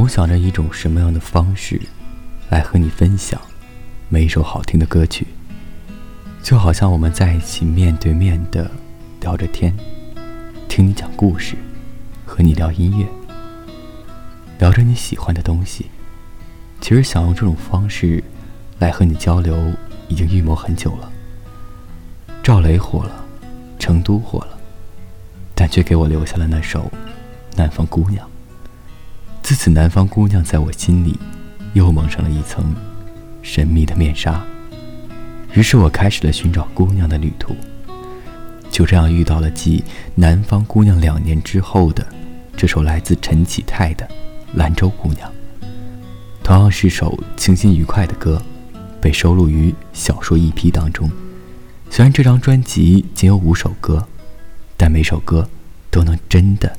总想着一种什么样的方式，来和你分享每一首好听的歌曲，就好像我们在一起面对面的聊着天，听你讲故事，和你聊音乐，聊着你喜欢的东西。其实想用这种方式来和你交流，已经预谋很久了。赵雷火了，成都火了，但却给我留下了那首《南方姑娘》。自此，南方姑娘在我心里又蒙上了一层神秘的面纱。于是我开始了寻找姑娘的旅途。就这样遇到了继《南方姑娘》两年之后的这首来自陈启泰的《兰州姑娘》。同样是首清新愉快的歌，被收录于小说一批当中。虽然这张专辑仅有五首歌，但每首歌都能真的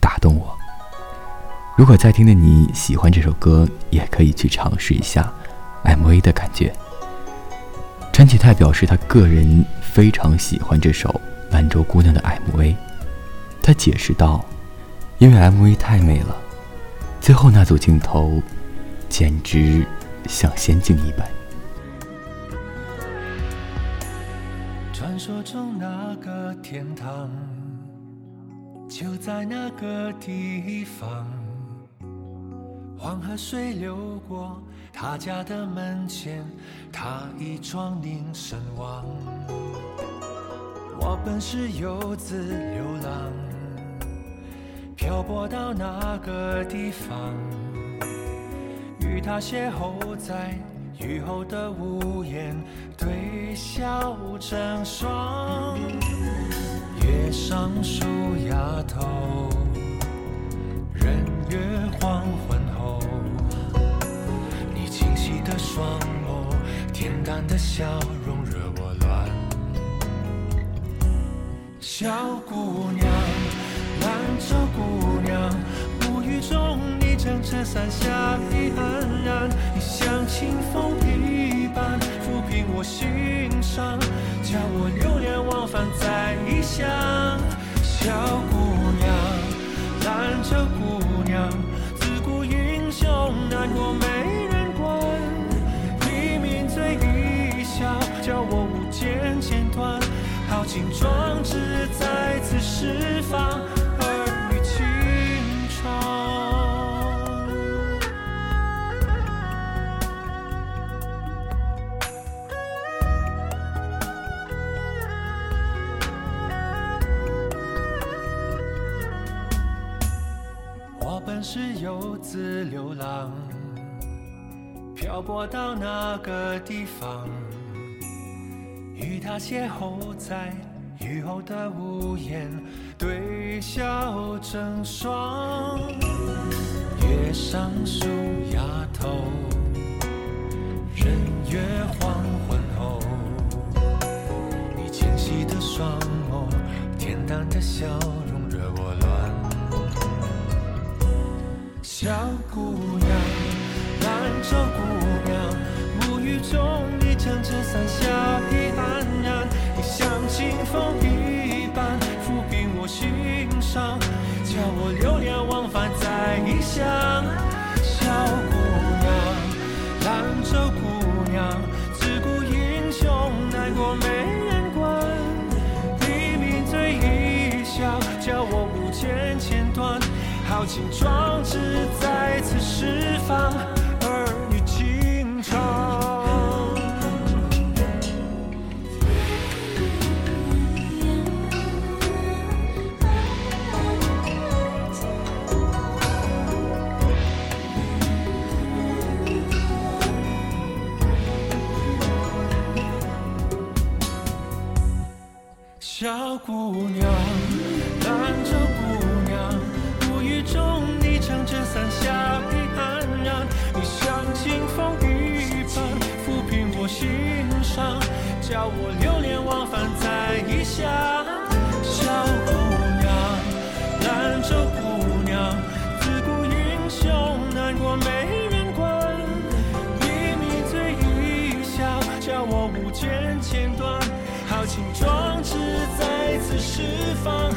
打动我。如果在听的你喜欢这首歌，也可以去尝试一下 MV 的感觉。陈启泰表示，他个人非常喜欢这首《兰州姑娘》的 MV。他解释道：“因为 MV 太美了，最后那组镜头。”简直像仙境一般。传说中那个天堂，就在那个地方。黄河水流过他家的门前，他一闯宁身亡。我本是游子流浪，漂泊到那个地方。与他邂逅在雨后的屋檐，对笑成双。月上树丫头，的笑容惹我乱。小姑娘，兰州姑娘，暮雨中。将衬衫下的安然，你像清风一般抚平我心伤，叫我流连忘返在异乡。小姑娘，兰州姑娘，自古英雄难过美释放儿女情长。我本。是游子流浪，漂泊到那个地方，与他邂逅在雨后的屋檐，对笑成双。月上树丫头，人约黄昏后，你清晰的双眸，恬淡的笑容惹我乱。小姑娘，兰州姑娘，暮雨中你将衬衫下想。小姑娘，兰州姑娘，自古英雄难过美人关，你抿嘴一笑，叫我无间千段。豪情壮志再次释放，姑娘，兰州姑娘。中你撑着伞下的安然，你像清风一般抚平我心伤，叫我流连忘返在释放。